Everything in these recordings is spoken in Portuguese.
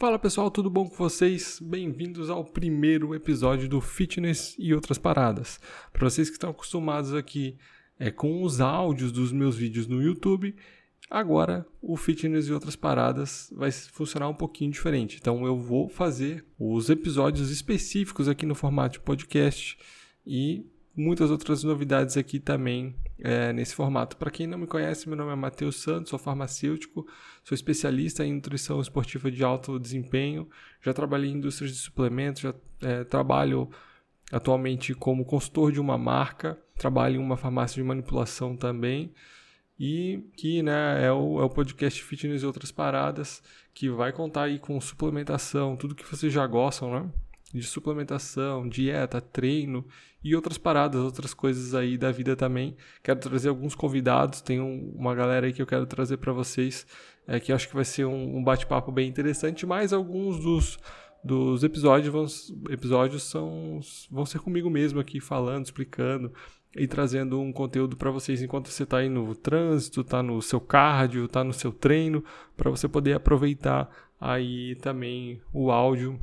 Fala pessoal, tudo bom com vocês? Bem-vindos ao primeiro episódio do Fitness e outras paradas. Para vocês que estão acostumados aqui é, com os áudios dos meus vídeos no YouTube, agora o Fitness e outras paradas vai funcionar um pouquinho diferente. Então eu vou fazer os episódios específicos aqui no formato de podcast e muitas outras novidades aqui também é, nesse formato. Para quem não me conhece, meu nome é Matheus Santos, sou farmacêutico, sou especialista em nutrição esportiva de alto desempenho, já trabalhei em indústrias de suplementos, já é, trabalho atualmente como consultor de uma marca, trabalho em uma farmácia de manipulação também. E que né, é, o, é o podcast Fitness e outras paradas, que vai contar aí com suplementação, tudo que vocês já gostam, né? De suplementação, dieta, treino e outras paradas, outras coisas aí da vida também. Quero trazer alguns convidados, tem um, uma galera aí que eu quero trazer para vocês, é, que acho que vai ser um, um bate-papo bem interessante, mas alguns dos, dos episódios, vão, episódios são, vão ser comigo mesmo aqui falando, explicando e trazendo um conteúdo para vocês enquanto você está aí no trânsito, está no seu cardio, está no seu treino, para você poder aproveitar aí também o áudio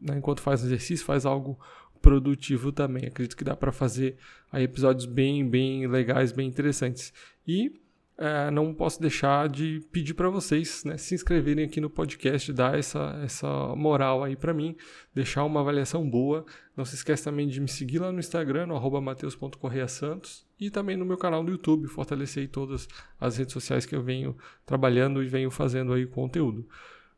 né, enquanto faz exercício, faz algo produtivo também. Acredito que dá para fazer aí episódios bem, bem legais, bem interessantes. E é, não posso deixar de pedir para vocês né, se inscreverem aqui no podcast, dar essa, essa moral aí para mim, deixar uma avaliação boa. Não se esqueça também de me seguir lá no Instagram, no arroba e também no meu canal do YouTube, fortalecer todas as redes sociais que eu venho trabalhando e venho fazendo aí conteúdo.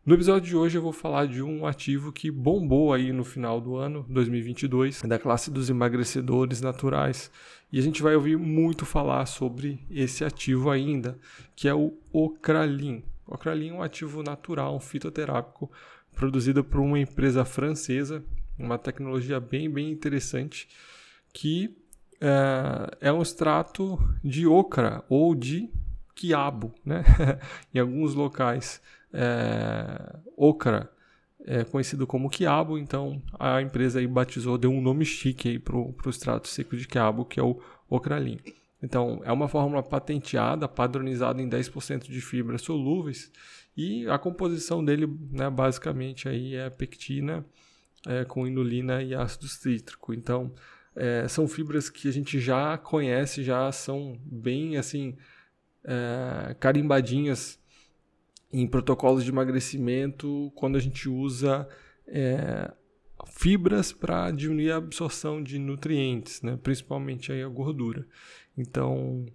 No episódio de hoje eu vou falar de um ativo que bombou aí no final do ano 2022, da classe dos emagrecedores naturais. E a gente vai ouvir muito falar sobre esse ativo ainda, que é o Ocralin. Ocralin é um ativo natural, um fitoterápico, produzido por uma empresa francesa, uma tecnologia bem, bem interessante, que é, é um extrato de ocra ou de quiabo, né? em alguns locais é, ocra, é conhecido como quiabo, então a empresa aí batizou, deu um nome chique para o extrato seco de quiabo, que é o ocralin. Então, é uma fórmula patenteada, padronizada em 10% de fibras solúveis e a composição dele, né, basicamente, aí é pectina é, com inulina e ácido cítrico. Então, é, são fibras que a gente já conhece, já são bem, assim, é, carimbadinhas em protocolos de emagrecimento quando a gente usa é, fibras para diminuir a absorção de nutrientes, né? principalmente aí a gordura. Então,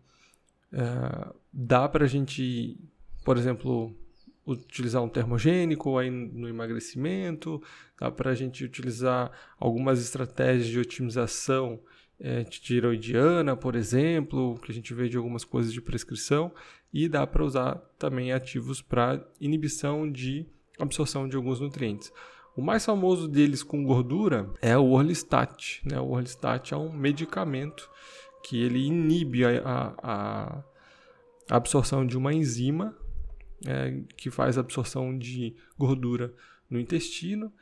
é, dá para a gente, por exemplo, utilizar um termogênico aí no emagrecimento, dá para a gente utilizar algumas estratégias de otimização é, tiroidiana, por exemplo, que a gente vê de algumas coisas de prescrição, e dá para usar também ativos para inibição de absorção de alguns nutrientes. O mais famoso deles com gordura é o Orlistat. Né? O Orlistat é um medicamento que ele inibe a, a, a absorção de uma enzima é, que faz a absorção de gordura no intestino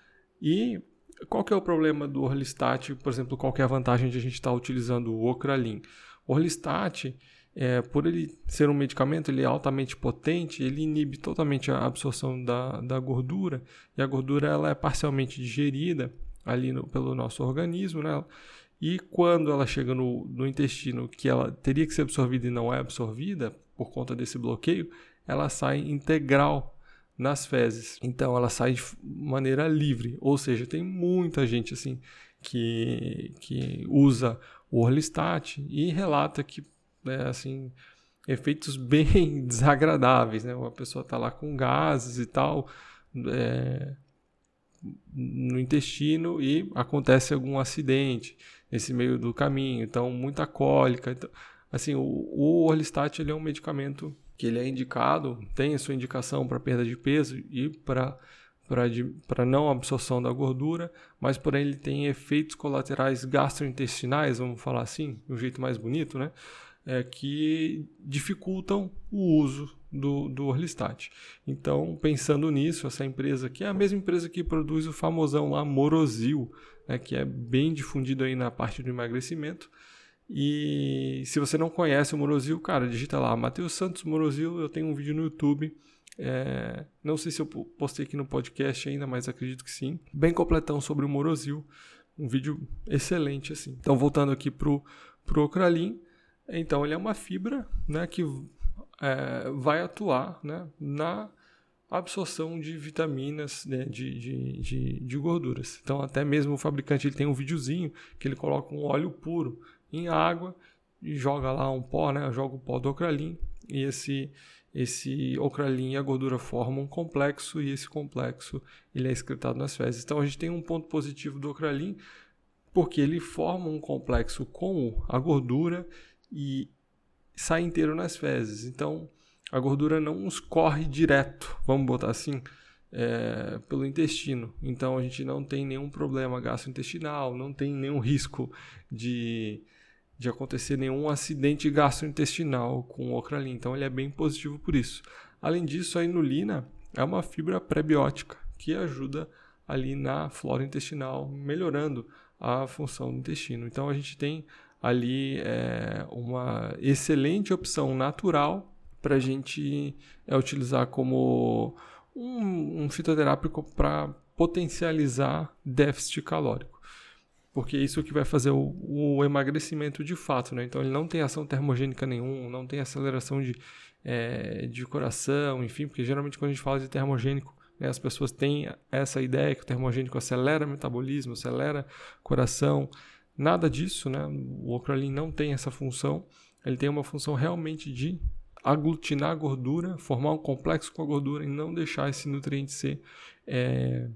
e qual que é o problema do Orlistat? Por exemplo, qual é a vantagem de a gente estar tá utilizando o Ocralin? O Orlistat, é, por ele ser um medicamento, ele é altamente potente, ele inibe totalmente a absorção da, da gordura, e a gordura ela é parcialmente digerida ali no, pelo nosso organismo, né? E quando ela chega no, no intestino, que ela teria que ser absorvida e não é absorvida por conta desse bloqueio, ela sai integral nas fezes. Então ela sai de maneira livre, ou seja, tem muita gente assim que, que usa o Orlistat e relata que é, assim efeitos bem desagradáveis, né? A pessoa está lá com gases e tal é, no intestino e acontece algum acidente nesse meio do caminho, então muita cólica. Então, assim, o, o Orlistat ele é um medicamento que ele é indicado, tem a sua indicação para perda de peso e para para não absorção da gordura, mas porém ele tem efeitos colaterais gastrointestinais, vamos falar assim, de um jeito mais bonito, né? É, que dificultam o uso do, do Orlistat. Então, pensando nisso, essa empresa que é a mesma empresa que produz o famosão lá Morosil, né, que é bem difundido aí na parte do emagrecimento, e se você não conhece o Morozil, cara, digita lá, Matheus Santos Morozil, eu tenho um vídeo no YouTube É, não sei se eu postei aqui no podcast ainda, mas acredito que sim. Bem completão sobre o Morosil. Um vídeo excelente, assim. Então, voltando aqui pro, pro Ocralin. Então, ele é uma fibra né, que é, vai atuar né, na absorção de vitaminas, né, de, de, de, de, gorduras. Então, até mesmo o fabricante ele tem um videozinho que ele coloca um óleo puro em água e joga lá um pó, né, joga o pó do ocralin e esse esse ocralin e a gordura formam um complexo e esse complexo ele é excretado nas fezes. Então, a gente tem um ponto positivo do ocralin porque ele forma um complexo com a gordura e sai inteiro nas fezes. Então, a gordura não escorre direto, vamos botar assim, é, pelo intestino. Então a gente não tem nenhum problema gastrointestinal, não tem nenhum risco de, de acontecer nenhum acidente gastrointestinal com o ocralin. Então ele é bem positivo por isso. Além disso, a inulina é uma fibra prebiótica que ajuda ali na flora intestinal, melhorando a função do intestino. Então a gente tem ali é, uma excelente opção natural para a gente é, utilizar como um, um fitoterápico para potencializar déficit calórico. Porque é isso que vai fazer o, o, emagrecimento de fato, né? Então ele não tem ação termogênica nenhum, não tem aceleração de, é, de coração, enfim, porque geralmente quando a gente fala de termogênico, né, as pessoas têm essa ideia que o termogênico acelera o metabolismo, acelera coração. Nada disso, né? O ocralin não tem essa função. Ele tem uma função realmente de aglutinar a gordura, formar um complexo com a gordura e não deixar esse nutriente ser é,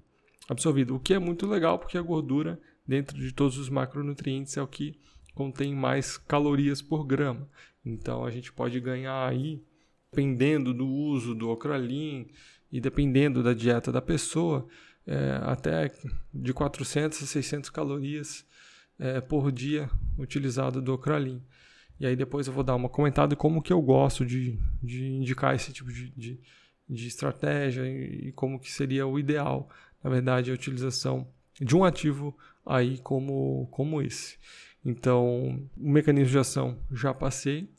absorvido. O que é muito legal porque a gordura, dentro de todos os macronutrientes, é o que contém mais calorias por grama. Então a gente pode ganhar aí, dependendo do uso do ocralin e dependendo da dieta da pessoa, é, até de 400 a 600 calorias é, por dia utilizado do ocralin. E aí depois eu vou dar uma comentada como que eu gosto de, de indicar esse tipo de, de, de estratégia e, e como que seria o ideal, na verdade, a utilização de um ativo aí como, como esse. Então, o mecanismo de ação já passei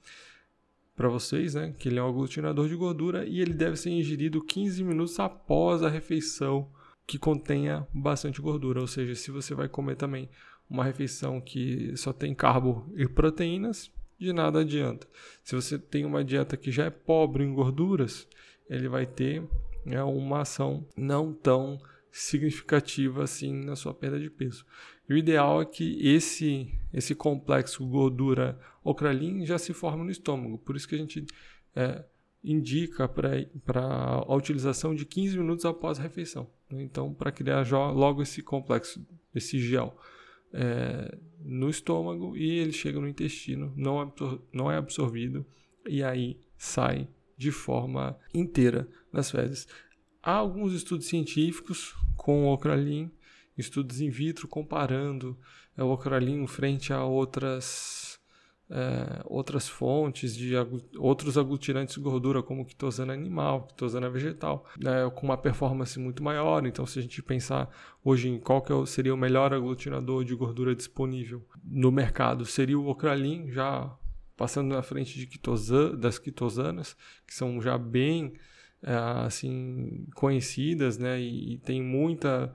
para vocês, né? Que ele é um aglutinador de gordura e ele deve ser ingerido 15 minutos após a refeição que contenha bastante gordura. Ou seja, se você vai comer também uma refeição que só tem carbo e proteínas, de nada adianta. Se você tem uma dieta que já é pobre em gorduras, ele vai ter né, uma ação não tão significativa assim na sua perda de peso. E o ideal é que esse esse complexo gordura ocralin já se forme no estômago. Por isso que a gente é, indica para a utilização de 15 minutos após a refeição. Né? Então, para criar logo esse complexo, esse gel é, no estômago e ele chega no intestino, não, absor não é absorvido e aí sai de forma inteira nas fezes. Há alguns estudos científicos com o ocralin, estudos in vitro comparando é, o ocralin frente a outras é, outras fontes de outros aglutinantes de gordura, como quitosana animal, quitosana vegetal, né, com uma performance muito maior. Então, se a gente pensar hoje em qual é seria o melhor aglutinador de gordura disponível no mercado, seria o Ocralin, já passando na frente de quitosan, das quitosanas, que são já bem assim conhecidas, né, e, e tem muita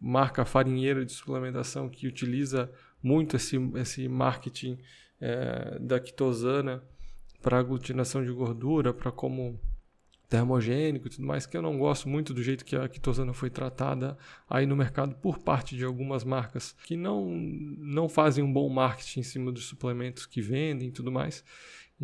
marca farinheira de suplementação que utiliza muito esse, esse marketing é, da quitosana para aglutinação de gordura, para como termogênico e tudo mais, que eu não gosto muito do jeito que a quitosana foi tratada aí no mercado por parte de algumas marcas que não, não fazem um bom marketing em cima dos suplementos que vendem e tudo mais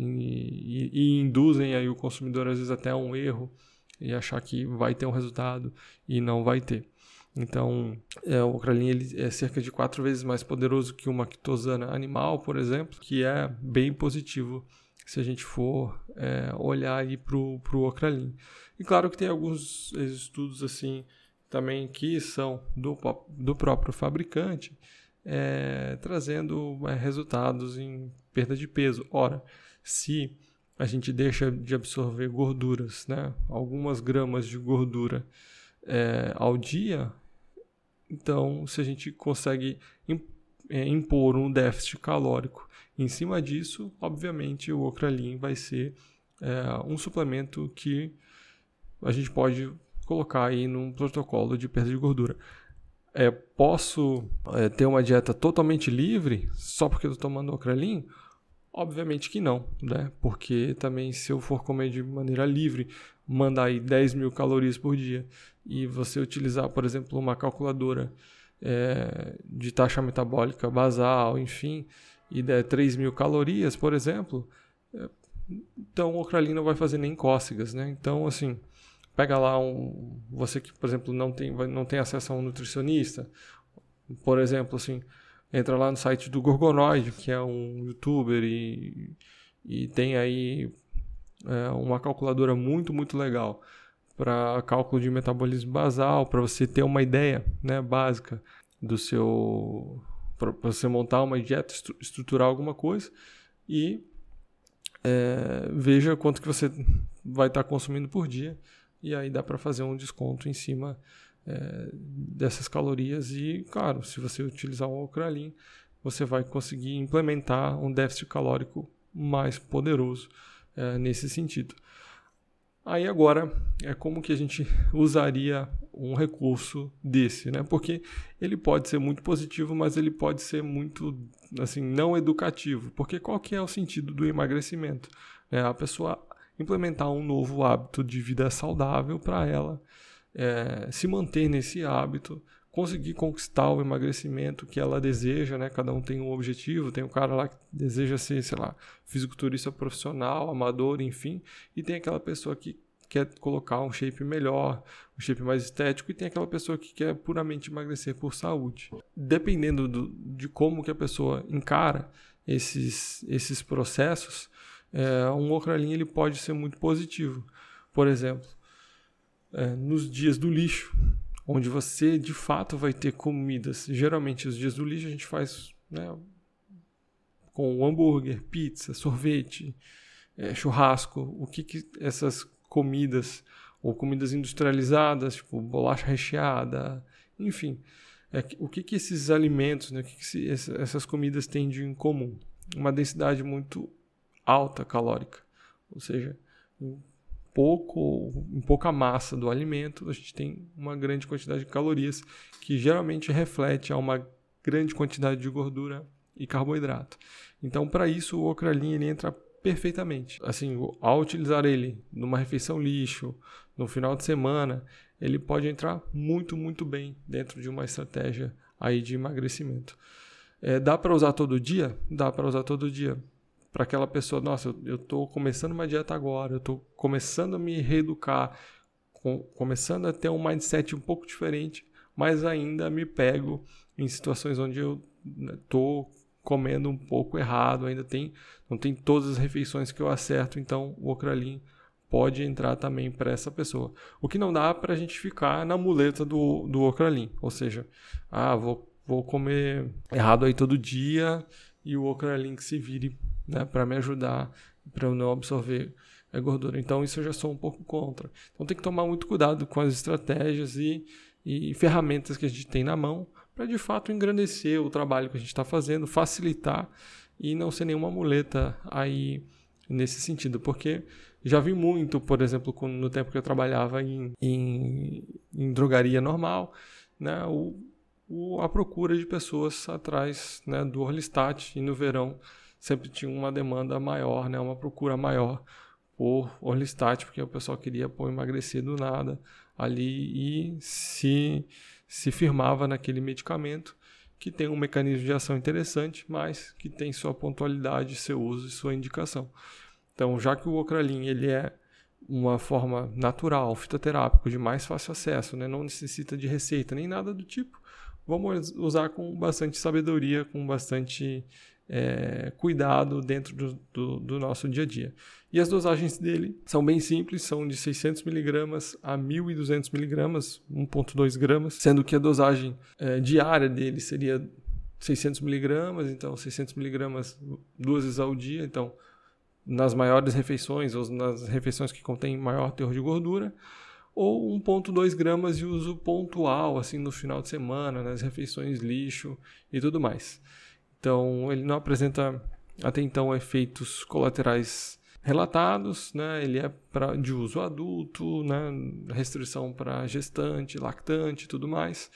e, e, induzem aí o consumidor às vezes até a um erro e achar que vai ter um resultado e não vai ter. Então, é, o Ocralin ele é cerca de quatro vezes mais poderoso que uma quitosana animal, por exemplo, que é bem positivo se a gente for é, olhar para o Ocralin. E claro que tem alguns estudos assim também que são do, do próprio fabricante, é, trazendo é, resultados em perda de peso. Ora, se a gente deixa de absorver gorduras, né, algumas gramas de gordura é, ao dia, então, se a gente consegue é, impor um déficit calórico em cima disso, obviamente o Ocralin vai ser é, um suplemento que a gente pode colocar aí num protocolo de perda de gordura. É, posso é, ter uma dieta totalmente livre só porque eu estou tomando Ocralin? Obviamente que não, né? Porque também se eu for comer de maneira livre, mandar aí 10 mil calorias por dia e você utilizar, por exemplo, uma calculadora é, de taxa metabólica basal, enfim, e der 3 mil calorias, por exemplo, é, então o Ocralin não vai fazer nem cócegas, né? Então, assim, pega lá um. Você que, por exemplo, não tem, não tem acesso a um nutricionista, por exemplo, assim, entra lá no site do Gorgonoid, que é um youtuber e, e tem aí é, uma calculadora muito, muito legal para cálculo de metabolismo basal, para você ter uma ideia né, básica do seu. para você montar uma dieta, estruturar alguma coisa e é, veja quanto que você vai estar tá consumindo por dia e aí dá para fazer um desconto em cima é, dessas calorias e, claro, se você utilizar o Ocralin, você vai conseguir implementar um déficit calórico mais poderoso é, nesse sentido. Aí agora é como que a gente usaria um recurso desse, né? Porque ele pode ser muito positivo, mas ele pode ser muito assim não educativo. Porque qual que é o sentido do emagrecimento? É a pessoa implementar um novo hábito de vida saudável para ela é, se manter nesse hábito, conseguir conquistar o emagrecimento que ela deseja, né? Cada um tem um objetivo, tem um cara lá que deseja ser, sei lá, fisiculturista profissional, amador, enfim, e tem aquela pessoa que quer colocar um shape melhor, um shape mais estético, e tem aquela pessoa que quer puramente emagrecer por saúde. Dependendo do, de como que a pessoa encara esses, esses processos, é, um Ocralin ele pode ser muito positivo. Por exemplo, é, nos dias do lixo, onde você de fato vai ter comidas. Geralmente, os dias do lixo a gente faz né, com hambúrguer, pizza, sorvete, é, churrasco. O que, que essas comidas, ou comidas industrializadas, tipo bolacha recheada, enfim. É, o que, que esses alimentos, né, o que, que se, essas comidas têm de em comum? Uma densidade muito alta calórica, ou seja, pouco, em pouca massa do alimento, a gente tem uma grande quantidade de calorias que geralmente reflete a uma grande quantidade de gordura e carboidrato. Então, para isso, o Ocralin ele entra perfeitamente. Assim, ao utilizar ele numa refeição lixo, no final de semana, ele pode entrar muito, muito bem dentro de uma estratégia aí de emagrecimento. É, dá para usar todo dia? Dá para usar todo dia para aquela pessoa, nossa, eu estou começando uma dieta agora, eu estou começando a me reeducar, com, começando a ter um mindset um pouco diferente, mas ainda me pego em situações onde eu estou né, comendo um pouco errado, ainda tem, não tem todas as refeições que eu acerto, então o Ocralin pode entrar também para essa pessoa. O que não dá para a gente ficar na muleta do, do Ocralin, ou seja, ah, vou, vou comer errado aí todo dia e o Ocralin que se vire né, para me ajudar, para eu não absorver a gordura. Então, isso eu já sou um pouco contra. Então, tem que tomar muito cuidado com as estratégias e, e ferramentas que a gente tem na mão para de fato engrandecer o trabalho que a gente está fazendo, facilitar e não ser nenhuma muleta aí nesse sentido, porque já vi muito, por exemplo, no tempo que eu trabalhava em, em, em drogaria normal, né, o, o, a procura de pessoas atrás né, do Orlistat e no verão sempre tinha uma demanda maior, né, uma procura maior por Orlistat, porque o pessoal queria pô, emagrecer do nada ali e se, se firmava naquele medicamento que tem um mecanismo de ação interessante, mas que tem sua pontualidade, seu uso e sua indicação. Então, já que o Ocralin ele é uma forma natural, fitoterápico, de mais fácil acesso, né? não necessita de receita nem nada do tipo, vamos usar com bastante sabedoria, com bastante é, cuidado dentro do, do, do, nosso dia a dia. E as dosagens dele são bem simples, são de 600mg a 1.200mg, 1.2 gramas, sendo que a dosagem é, diária dele seria 600mg, então 600mg duas vezes ao dia, então nas maiores refeições ou nas refeições que contêm maior teor de gordura, ou 1.2 gramas de uso pontual, assim no final de semana, nas refeições lixo e tudo mais. Então, ele não apresenta até então efeitos colaterais relatados, né? Ele é pra, de uso adulto, né? Restrição para gestante, lactante, tudo mais.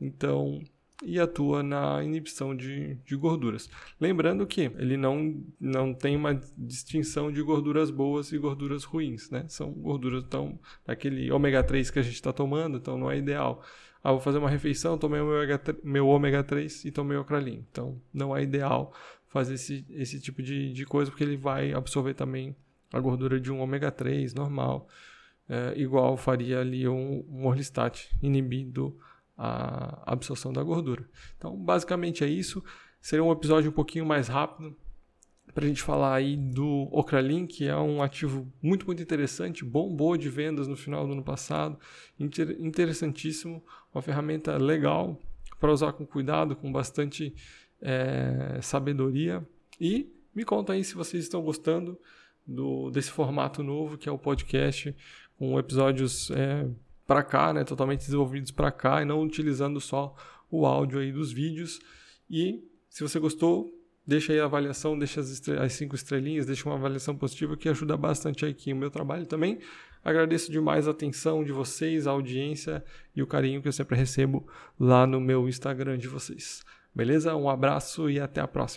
Então, e atua na inibição de, de gorduras. Lembrando que ele não, não tem uma distinção de gorduras boas e gorduras ruins, né? São gorduras então daquele ômega 3 que a gente está tomando, então não é ideal. Ah, vou fazer uma refeição, tomei o meu ômega, meu ômega 3 e tomei o cralin. Então não é ideal fazer esse, esse tipo de, de coisa porque ele vai absorver também a gordura de um ômega 3 normal, é, igual faria ali um, um orlistat inibindo a absorção da gordura. Então, basicamente é isso. Seria um episódio um pouquinho mais rápido para a gente falar aí do Ocralin, que é um ativo muito, muito interessante, bombou de vendas no final do ano passado, inter interessantíssimo, uma ferramenta legal para usar com cuidado, com bastante é, sabedoria. E me conta aí se vocês estão gostando do, desse formato novo, que é o podcast, com episódios é, para cá, né, totalmente desenvolvidos para cá e não utilizando só o áudio aí dos vídeos. E se você gostou, deixa aí a avaliação, deixa as, as cinco estrelinhas, deixa uma avaliação positiva que ajuda bastante aqui o meu trabalho também. Agradeço demais a atenção de vocês, a audiência e o carinho que eu sempre recebo lá no meu Instagram de vocês. Beleza? Um abraço e até a próxima.